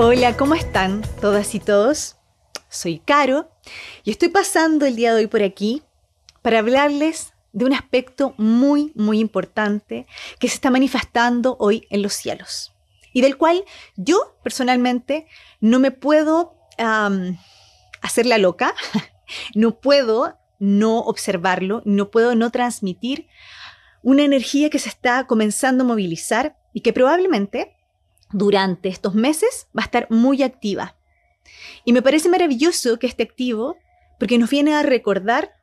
Hola, ¿cómo están todas y todos? Soy Caro y estoy pasando el día de hoy por aquí para hablarles de un aspecto muy, muy importante que se está manifestando hoy en los cielos y del cual yo personalmente no me puedo hacer la loca, no puedo no observarlo, no puedo no transmitir una energía que se está comenzando a movilizar y que probablemente durante estos meses va a estar muy activa. Y me parece maravilloso que esté activo porque nos viene a recordar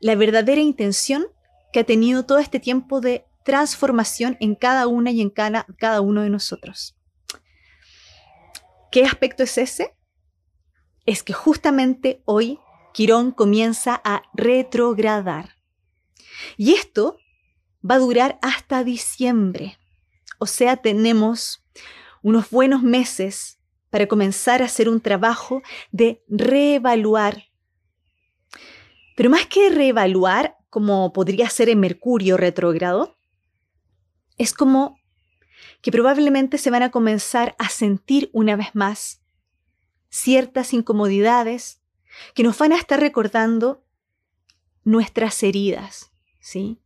la verdadera intención que ha tenido todo este tiempo de transformación en cada una y en cada, cada uno de nosotros. ¿Qué aspecto es ese? Es que justamente hoy Quirón comienza a retrogradar. Y esto va a durar hasta diciembre. O sea, tenemos unos buenos meses para comenzar a hacer un trabajo de reevaluar. Pero más que reevaluar, como podría ser en Mercurio retrógrado, es como que probablemente se van a comenzar a sentir una vez más ciertas incomodidades que nos van a estar recordando nuestras heridas, ¿sí?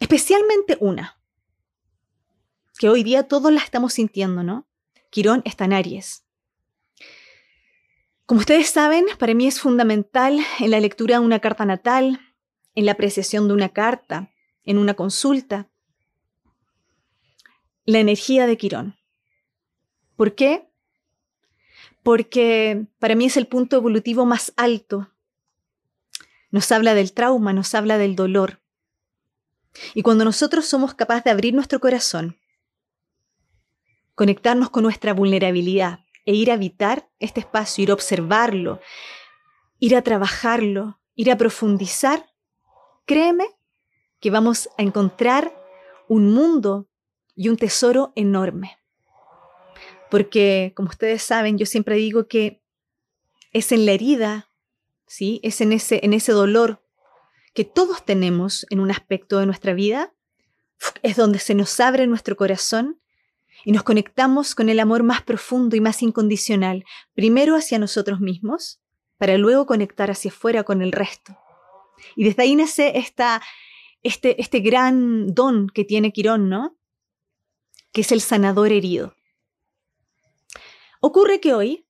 Especialmente una, que hoy día todos la estamos sintiendo, ¿no? Quirón está en Aries. Como ustedes saben, para mí es fundamental en la lectura de una carta natal, en la apreciación de una carta, en una consulta, la energía de Quirón. ¿Por qué? Porque para mí es el punto evolutivo más alto. Nos habla del trauma, nos habla del dolor. Y cuando nosotros somos capaces de abrir nuestro corazón conectarnos con nuestra vulnerabilidad e ir a habitar este espacio, ir a observarlo, ir a trabajarlo, ir a profundizar, créeme que vamos a encontrar un mundo y un tesoro enorme. Porque, como ustedes saben, yo siempre digo que es en la herida, ¿sí? es en ese, en ese dolor que todos tenemos en un aspecto de nuestra vida, es donde se nos abre nuestro corazón y nos conectamos con el amor más profundo y más incondicional, primero hacia nosotros mismos, para luego conectar hacia afuera con el resto. Y desde ahí nace esta, este, este gran don que tiene Quirón, ¿no? Que es el sanador herido. Ocurre que hoy,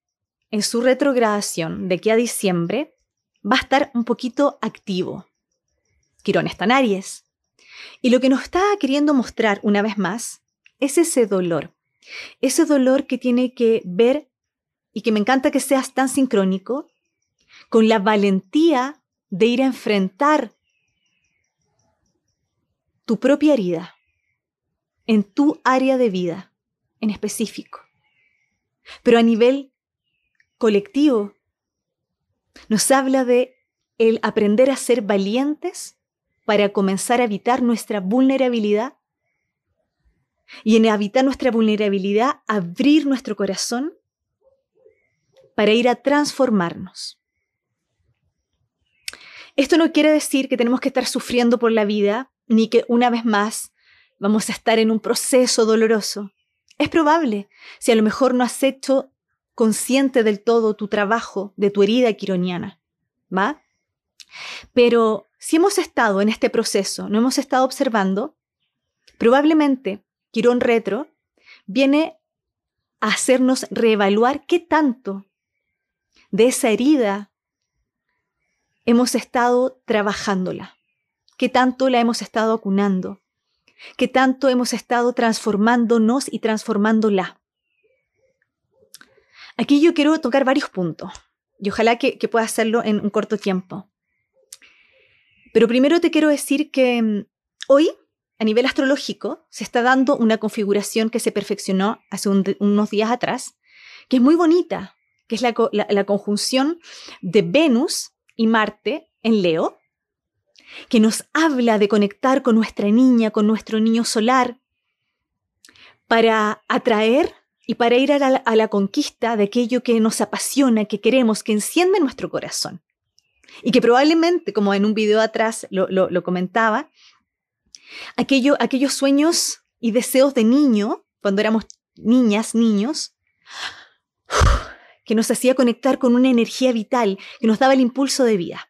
en su retrogradación de aquí a diciembre, va a estar un poquito activo. Quirón está en Aries. Y lo que nos está queriendo mostrar una vez más es ese dolor. Ese dolor que tiene que ver, y que me encanta que seas tan sincrónico, con la valentía de ir a enfrentar tu propia herida en tu área de vida en específico. Pero a nivel colectivo, nos habla de el aprender a ser valientes para comenzar a evitar nuestra vulnerabilidad y en habitar nuestra vulnerabilidad, abrir nuestro corazón para ir a transformarnos. Esto no quiere decir que tenemos que estar sufriendo por la vida, ni que una vez más vamos a estar en un proceso doloroso. Es probable, si a lo mejor no has hecho consciente del todo tu trabajo de tu herida quironiana, ¿va? Pero si hemos estado en este proceso, no hemos estado observando, probablemente Quirón Retro, viene a hacernos reevaluar qué tanto de esa herida hemos estado trabajándola, qué tanto la hemos estado acunando, qué tanto hemos estado transformándonos y transformándola. Aquí yo quiero tocar varios puntos y ojalá que, pueda hacerlo en un corto tiempo. Pero primero te quiero decir que mm, hoy a nivel astrológico se está dando una configuración que se perfeccionó hace unos días atrás, que es muy bonita, que es la, conjunción de Venus y Marte en Leo, que nos habla de conectar con nuestra niña, con nuestro niño solar, para atraer y para ir a la, conquista de aquello que nos apasiona, que queremos, que enciende nuestro corazón. Y que probablemente, como en un video atrás lo comentaba, aquellos sueños y deseos de niño, cuando éramos niñas, niños, que nos hacía conectar con una energía vital, que nos daba el impulso de vida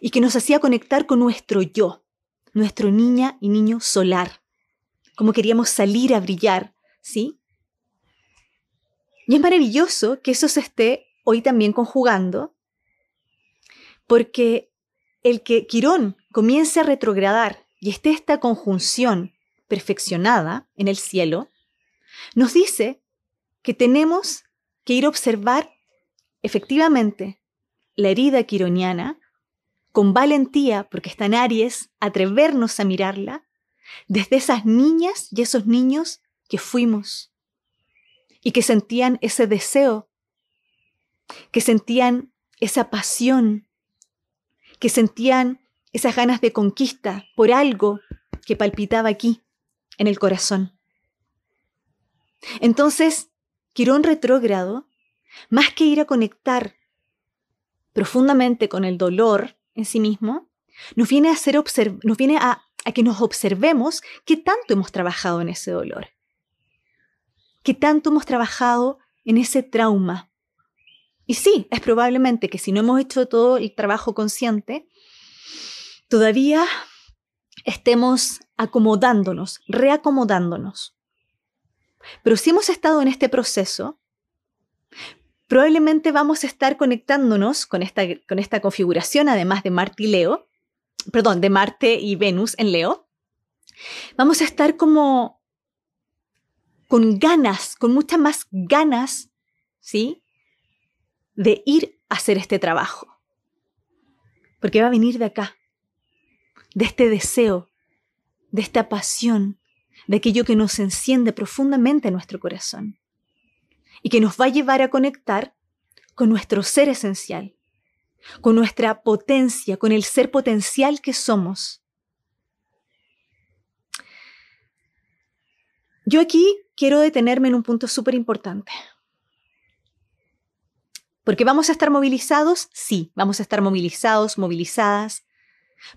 y que nos hacía conectar con nuestro yo, nuestro niña y niño solar, como queríamos salir a brillar, ¿sí? Y es maravilloso que eso se esté hoy también conjugando, porque el que Quirón comience a retrogradar y esté esta conjunción perfeccionada en el cielo, nos dice que tenemos que ir a observar efectivamente la herida quironiana con valentía, porque está en Aries, atrevernos a mirarla desde esas niñas y esos niños que fuimos y que sentían ese deseo, que sentían esa pasión, que sentían esas ganas de conquista por algo que palpitaba aquí, en el corazón. Entonces, Quirón retrógrado, más que ir a conectar profundamente con el dolor en sí mismo, nos viene a, hacer nos viene a, a que nos observemos qué tanto hemos trabajado en ese dolor, qué tanto hemos trabajado en ese trauma. Y sí, es probablemente que si no hemos hecho todo el trabajo consciente, todavía estemos acomodándonos, reacomodándonos. Pero si hemos estado en este proceso, probablemente vamos a estar conectándonos con esta, con esta configuración, además de Marte y Leo, perdón, de Marte y Venus en Leo. Vamos a estar como con ganas, con muchas más ganas, ¿sí? De ir a hacer este trabajo. Porque va a venir de acá, de este deseo, de esta pasión, de aquello que nos enciende profundamente en nuestro corazón y que nos va a llevar a conectar con nuestro ser esencial, con nuestra potencia, con el ser potencial que somos. Yo aquí quiero detenerme en un punto súper importante. Porque vamos a estar movilizados, sí, vamos a estar movilizados, movilizadas.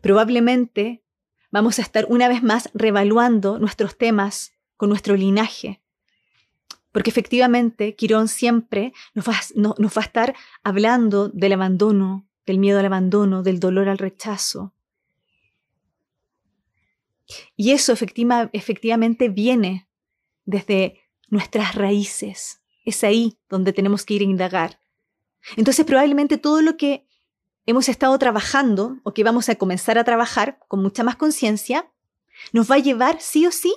Probablemente vamos a estar una vez más revaluando nuestros temas con nuestro linaje. Porque efectivamente Quirón siempre nos va, a estar hablando del abandono, del miedo al abandono, del dolor al rechazo. Y eso efectivamente viene desde nuestras raíces. Es ahí donde tenemos que ir a indagar. Entonces probablemente todo lo que hemos estado trabajando o que vamos a comenzar a trabajar con mucha más conciencia, nos va a llevar sí o sí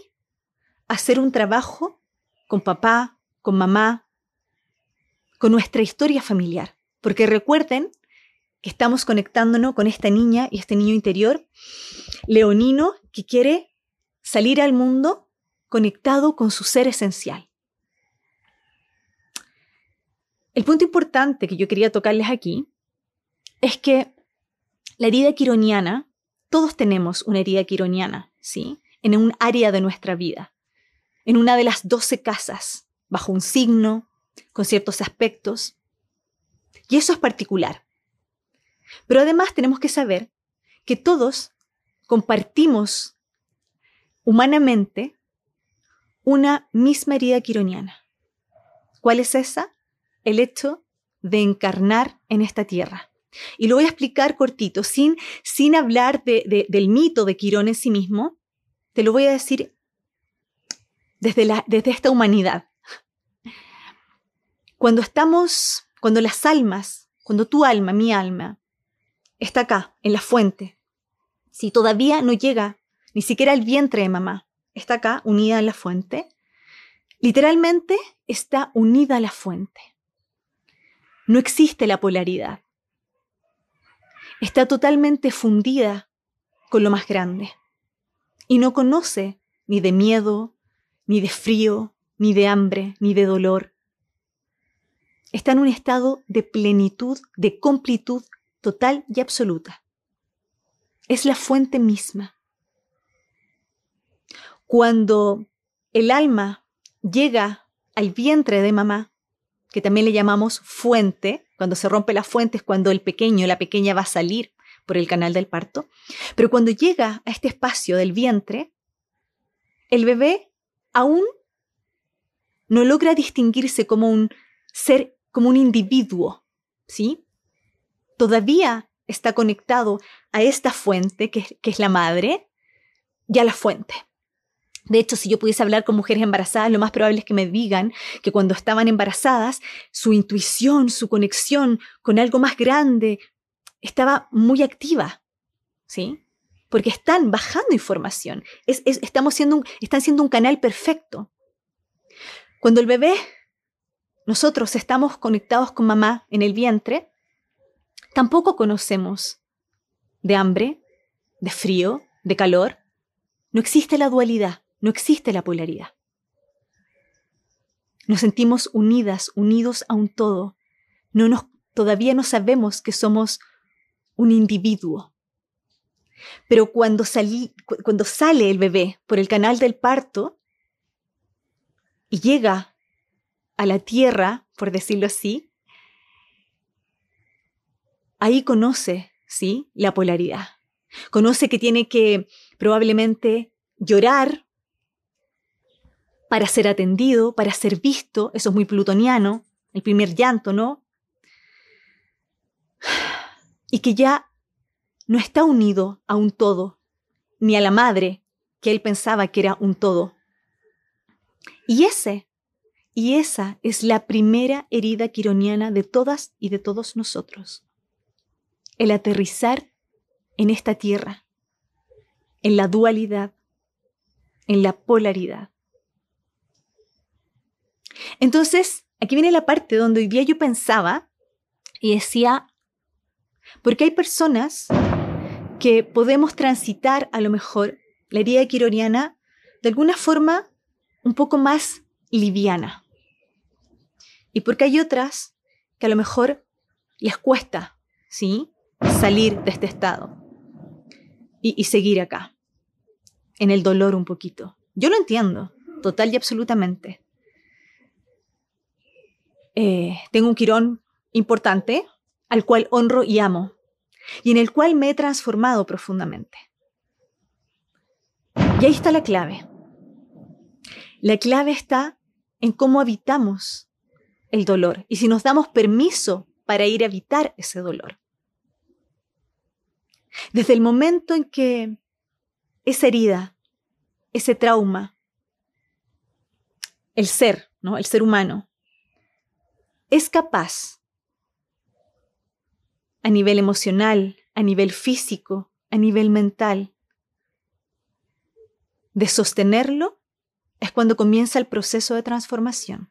a hacer un trabajo con papá, con mamá, con nuestra historia familiar. Porque recuerden que estamos conectándonos con esta niña y este niño interior, leonino, que quiere salir al mundo conectado con su ser esencial. El punto importante que yo quería tocarles aquí es que la herida quironiana, todos tenemos una herida quironiana, ¿sí? En un área de nuestra vida, en una de las doce casas, bajo un signo, con ciertos aspectos. Y eso es particular. Pero además tenemos que saber que todos compartimos humanamente una misma herida quironiana. ¿Cuál es esa? El hecho de encarnar en esta tierra. Y lo voy a explicar cortito, sin, sin hablar del mito de Quirón en sí mismo. Te lo voy a decir desde, desde esta humanidad. Cuando estamos, cuando las almas, cuando tu alma, mi alma, está acá, en la fuente, si todavía no llega ni siquiera al vientre de mamá, está acá, unida a la fuente, literalmente está unida a la fuente. No existe la polaridad está totalmente fundida con lo más grande y no conoce ni de miedo, ni de frío, ni de hambre, ni de dolor. Está en un estado de plenitud, de completud total y absoluta. Es la fuente misma. Cuando el alma llega al vientre de mamá, que también le llamamos fuente, cuando se rompe la fuente es cuando el pequeño, la pequeña va a salir por el canal del parto. Pero cuando llega a este espacio del vientre, el bebé aún no logra distinguirse como un ser, como un individuo, ¿sí? Todavía está conectado a esta fuente, que, que es la madre, y a la fuente. De hecho, si yo pudiese hablar con mujeres embarazadas, lo más probable es que me digan que cuando estaban embarazadas, su intuición, su conexión con algo más grande estaba muy activa, ¿sí? Porque están bajando información, estamos siendo están siendo un canal perfecto. Cuando el bebé, nosotros estamos conectados con mamá en el vientre, tampoco conocemos de hambre, de frío, de calor. No existe la dualidad. No existe la polaridad. Nos sentimos unidas, unidos a un todo. No nos, todavía no sabemos que somos un individuo. Pero cuando, sale el bebé por el canal del parto y llega a la tierra, por decirlo así, ahí conoce, ¿sí? La polaridad. Conoce que tiene que probablemente llorar para ser atendido, para ser visto, eso es muy plutoniano, el primer llanto, ¿no? Y que ya no está unido a un todo, ni a la madre, que él pensaba que era un todo. Y ese, y esa es la primera herida quironiana de todas y de todos nosotros. El aterrizar en esta tierra, en la dualidad, en la polaridad. Entonces, aquí viene la parte donde hoy día yo pensaba y decía, porque hay personas que podemos transitar a lo mejor la herida quironiana de alguna forma un poco más liviana. Y porque hay otras que a lo mejor les cuesta, ¿sí? Salir de este estado y, y seguir acá, en el dolor un poquito. Yo lo entiendo, total y absolutamente. Eh, tengo un quirón importante al cual honro y amo y en el cual me he transformado profundamente. Y ahí está la clave. La clave está en cómo habitamos el dolor y si nos damos permiso para ir a evitar ese dolor. Desde el momento en que esa herida, ese trauma, el ser, ¿no? El ser humano es capaz a nivel emocional, a nivel físico, a nivel mental, de sostenerlo, es cuando comienza el proceso de transformación.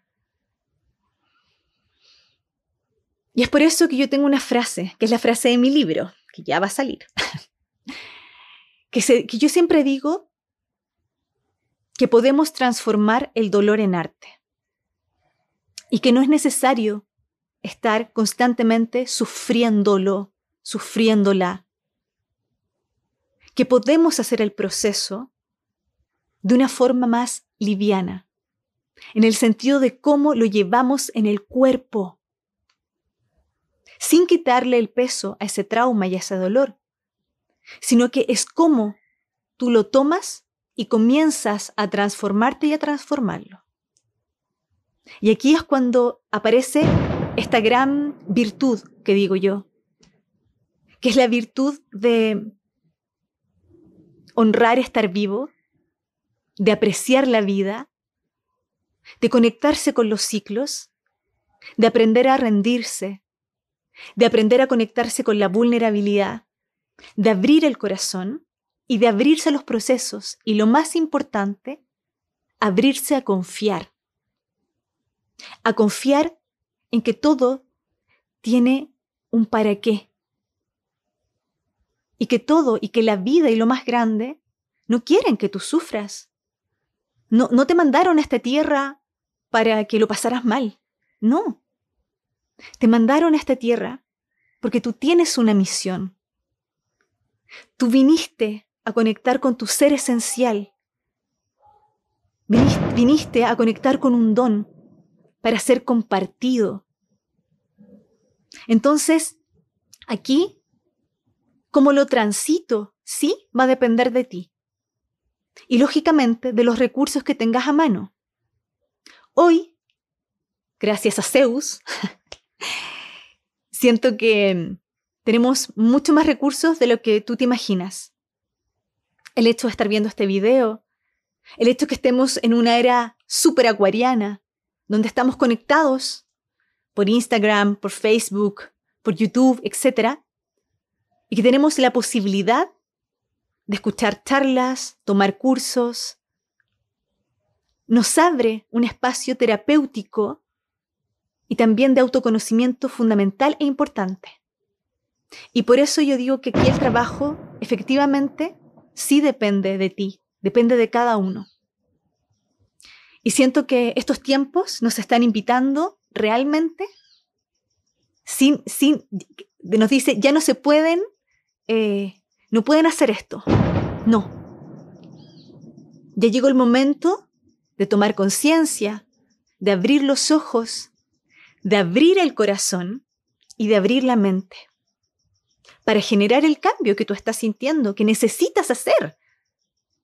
Y es por eso que yo tengo una frase, que es la frase de mi libro, que ya va a salir, que, yo siempre digo que podemos transformar el dolor en arte y que no es necesario estar constantemente sufriéndolo, sufriéndola, que podemos hacer el proceso de una forma más liviana, en el sentido de cómo lo llevamos en el cuerpo, sin quitarle el peso a ese trauma y a ese dolor, sino que es cómo tú lo tomas y comienzas a transformarte y a transformarlo. Y aquí es cuando aparece esta gran virtud que digo yo, que es la virtud de honrar estar vivo, de apreciar la vida, de conectarse con los ciclos, de aprender a rendirse, de aprender a conectarse con la vulnerabilidad, de abrir el corazón y de abrirse a los procesos. Y lo más importante, abrirse a confiar a confiar en que todo tiene un para qué. Y que todo y que la vida y lo más grande no quieren que tú sufras. No, no te mandaron a esta tierra para que lo pasaras mal. No. Te mandaron a esta tierra porque tú tienes una misión. Tú viniste a conectar con tu ser esencial. viniste a conectar con un don para ser compartido. Entonces, aquí, como lo transito, sí va a depender de ti. Y lógicamente de los recursos que tengas a mano. Hoy gracias a Zeus, siento que tenemos mucho más recursos de lo que tú te imaginas. El hecho de estar viendo este video, el hecho de que estemos en una era súper acuariana, donde estamos conectados por Instagram, por Facebook, por YouTube, etc. Y que tenemos la posibilidad de escuchar charlas, tomar cursos, nos abre un espacio terapéutico y también de autoconocimiento fundamental e importante. Y por eso yo digo que aquí el trabajo efectivamente sí depende de ti, depende de cada uno. Y siento que estos tiempos nos están invitando realmente, sin, sin, nos dice, ya no se pueden, eh, no pueden hacer esto. No. Ya llegó el momento de tomar conciencia, de abrir los ojos, de abrir el corazón y de abrir la mente para generar el cambio que tú estás sintiendo, que necesitas hacer.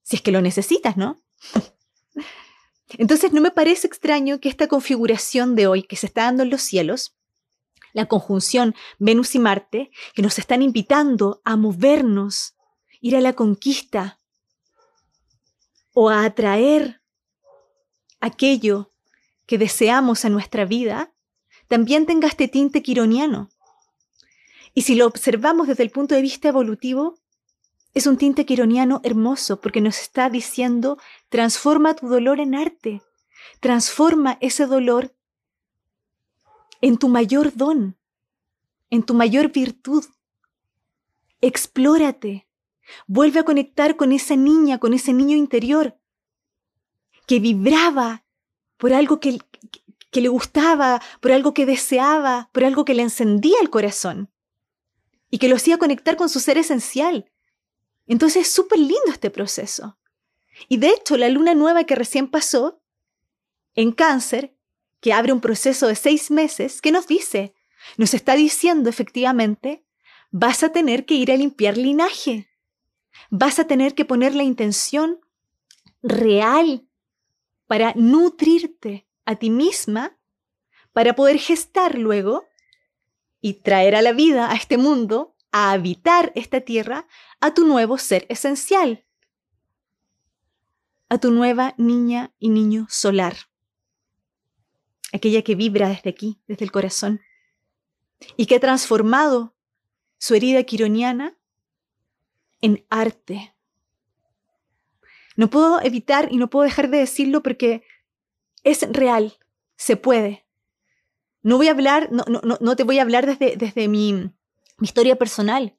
Si es que lo necesitas, ¿no? Entonces no me parece extraño que esta configuración de hoy que se está dando en los cielos, la conjunción Venus y Marte, que nos están invitando a movernos, ir a la conquista o a atraer aquello que deseamos en nuestra vida, también tenga este tinte quironiano. Y si lo observamos desde el punto de vista evolutivo, es un tinte quironiano hermoso porque nos está diciendo, transforma tu dolor en arte, transforma ese dolor en tu mayor don, en tu mayor virtud. Explórate, vuelve a conectar con esa niña, con ese niño interior que vibraba por algo que, que le gustaba, por algo que deseaba, por algo que le encendía el corazón y que lo hacía conectar con su ser esencial. Entonces es súper lindo este proceso. Y de hecho, la luna nueva que recién pasó en cáncer, que abre un proceso de seis meses, ¿qué nos dice? Nos está diciendo efectivamente, vas a tener que ir a limpiar linaje. Vas a tener que poner la intención real para nutrirte a ti misma, para poder gestar luego y traer a la vida, a este mundo, a habitar esta tierra, a tu nuevo ser esencial, a tu nueva niña y niño solar, aquella que vibra desde aquí, desde el corazón, y que ha transformado su herida quironiana en arte. No puedo evitar y no puedo dejar de decirlo porque es real, se puede. No voy a hablar, no, no, no te voy a hablar desde, desde mi, mi historia personal,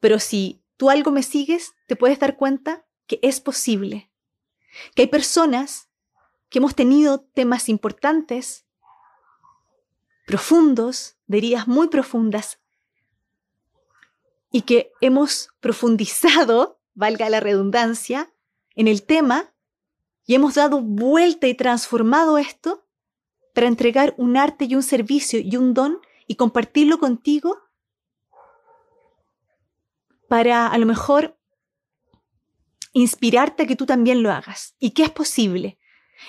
pero si tú algo me sigues, te puedes dar cuenta que es posible, que hay personas que hemos tenido temas importantes, profundos, de heridas muy profundas, y que hemos profundizado, valga la redundancia, en el tema y hemos dado vuelta y transformado esto para entregar un arte y un servicio y un don y compartirlo contigo para a lo mejor inspirarte a que tú también lo hagas y que es posible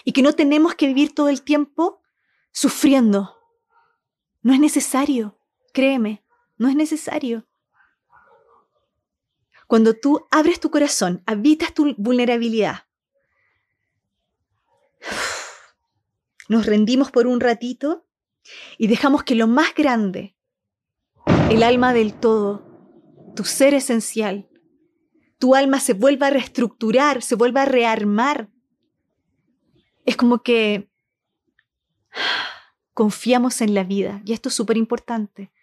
y que no tenemos que vivir todo el tiempo sufriendo. No es necesario, créeme, no es necesario. Cuando tú abres tu corazón, habitas tu vulnerabilidad, nos rendimos por un ratito y dejamos que lo más grande, el alma del todo, tu ser esencial, tu alma se vuelva a reestructurar, se vuelva a rearmar. Es como que confiamos en la vida y esto es súper importante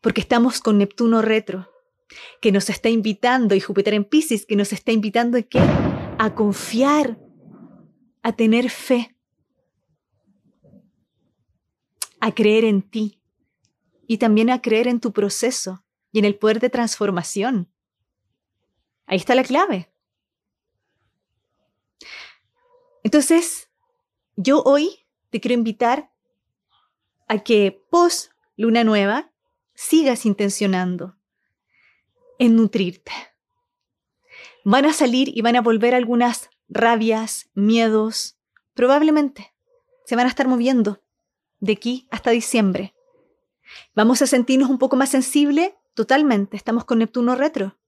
porque estamos con Neptuno retro que nos está invitando y Júpiter en Pisces que nos está invitando a, a confiar, a tener fe a creer en ti y también a creer en tu proceso y en el poder de transformación. Ahí está la clave. Entonces, yo hoy te quiero invitar a que post luna nueva sigas intencionando en nutrirte. Van a salir y van a volver algunas rabias, miedos, probablemente. se van a estar moviendo de aquí hasta diciembre. Vamos a sentirnos un poco más sensibles, totalmente, estamos con Neptuno retro.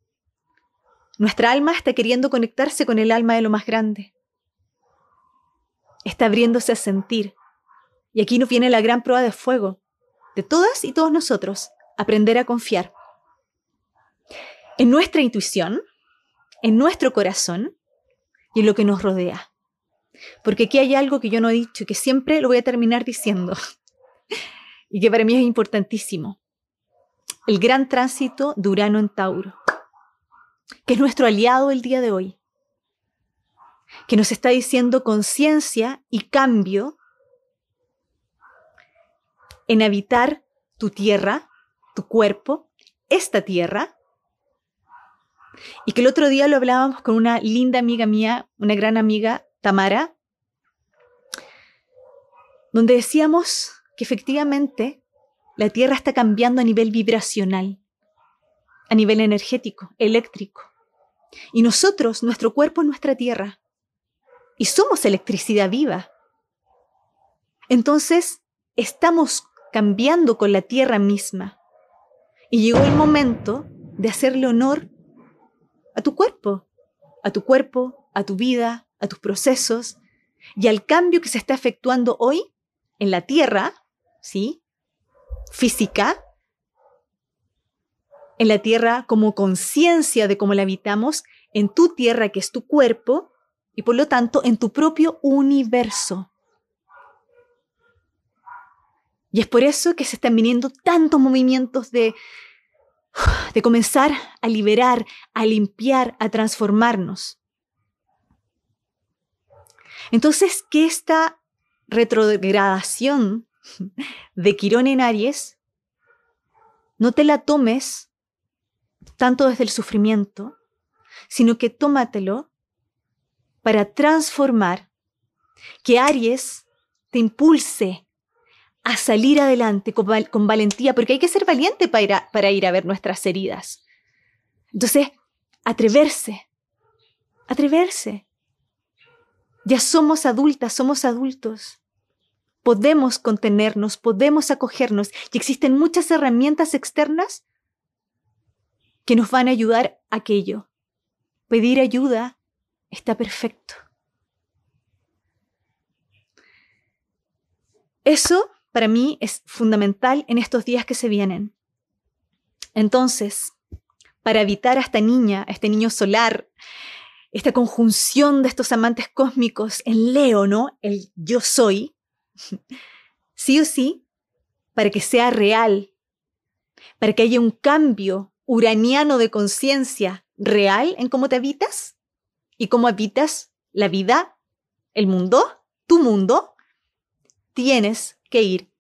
Nuestra alma está queriendo conectarse con el alma de lo más grande. Está abriéndose a sentir. Y aquí nos viene la gran prueba de fuego de todas y todos nosotros, aprender a confiar en nuestra intuición, en nuestro corazón y en lo que nos rodea. Porque aquí hay algo que yo no he dicho y que siempre lo voy a terminar diciendo y que para mí es importantísimo. El gran tránsito de Urano en Tauro, que es nuestro aliado el día de hoy, que nos está diciendo conciencia y cambio en habitar tu tierra, tu cuerpo, esta tierra, y que el otro día lo hablábamos con una linda amiga mía, una gran amiga, Tamara, donde decíamos que efectivamente la Tierra está cambiando a nivel vibracional, a nivel energético, eléctrico. Y nosotros, nuestro cuerpo es nuestra Tierra. Y somos electricidad viva. Entonces, estamos cambiando con la Tierra misma. Y llegó el momento de hacerle honor a tu cuerpo, a tu cuerpo, a tu vida, a tus procesos y al cambio que se está efectuando hoy en la Tierra, ¿sí? Física, en la Tierra como conciencia de cómo la habitamos, en tu Tierra que es tu cuerpo y por lo tanto en tu propio universo. Y es por eso que se están viniendo tantos movimientos de de comenzar a liberar, a limpiar, a transformarnos. Entonces, que esta retrogradación de Quirón en Aries no te la tomes tanto desde el sufrimiento, sino que tómatelo para transformar, que Aries te impulse a salir adelante con, valentía, porque hay que ser valiente para ir, a, para ir a ver nuestras heridas. Entonces, atreverse, atreverse. Ya somos adultas, somos adultos. Podemos contenernos, podemos acogernos y existen muchas herramientas externas que nos van a ayudar a aquello. Pedir ayuda está perfecto. Eso para mí es fundamental en estos días que se vienen. Entonces, para evitar a esta niña, a este niño solar, esta conjunción de estos amantes cósmicos en Leo, ¿no? El yo soy, sí o sí, para que sea real, para que haya un cambio uraniano de conciencia real en cómo te habitas y cómo habitas la vida, el mundo, tu mundo, tienes que ir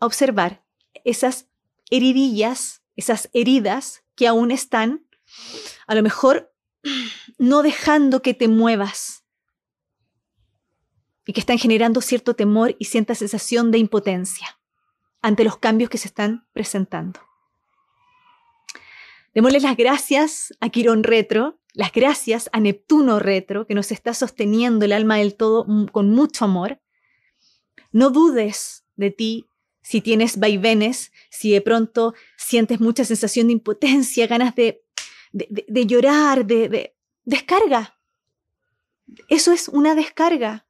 a observar esas heridillas, esas heridas que aún están, a lo mejor no dejando que te muevas y que están generando cierto temor y cierta sensación de impotencia ante los cambios que se están presentando. Démosle las gracias a Quirón Retro, las gracias a Neptuno Retro, que nos está sosteniendo el alma del todo con mucho amor. No dudes de ti, si tienes vaivenes, si de pronto sientes mucha sensación de impotencia, ganas de, de, llorar, de, descarga. Eso es una descarga.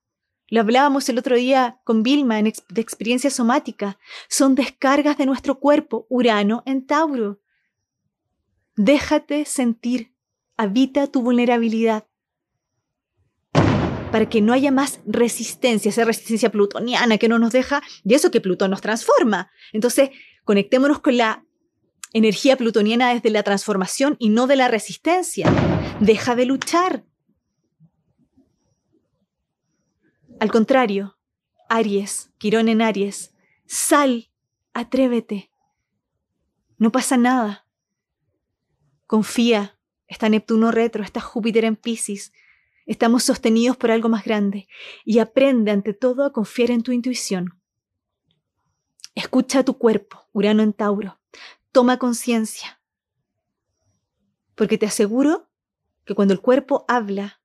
Lo hablábamos el otro día con Vilma de experiencia somática. Son descargas de nuestro cuerpo, Urano en Tauro. Déjate sentir, habita tu vulnerabilidad para que no haya más resistencia, esa resistencia plutoniana que no nos deja, y eso que Plutón nos transforma. Entonces, conectémonos con la energía plutoniana desde la transformación y no de la resistencia. Deja de luchar. Al contrario, Aries, Quirón en Aries, sal, atrévete. No pasa nada. Confía. Está Neptuno retro, está Júpiter en Pisces. Estamos sostenidos por algo más grande y aprende ante todo a confiar en tu intuición. Escucha tu cuerpo, Urano en Tauro. Toma conciencia. Porque te aseguro que cuando el cuerpo habla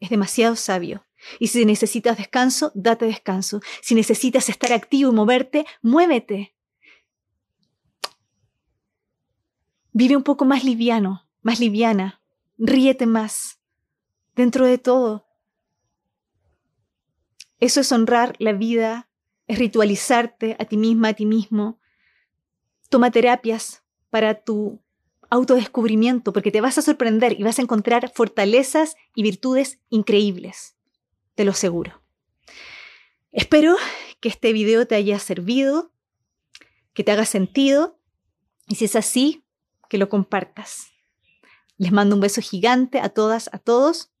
es demasiado sabio Y si necesitas descanso, date descanso. Si necesitas estar activo y moverte, muévete. Vive un poco más liviano, más liviana. Ríete más. Dentro de todo. Eso es honrar la vida, es ritualizarte a ti misma, a ti mismo. Toma terapias para tu autodescubrimiento, porque te vas a sorprender y vas a encontrar fortalezas y virtudes increíbles, te lo aseguro. Espero que este video te haya servido, que te haga sentido, y si es así, que lo compartas. Les mando un beso gigante a todas, a todos,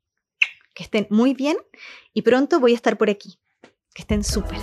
que estén muy bien, y pronto voy a estar por aquí. Que estén súper.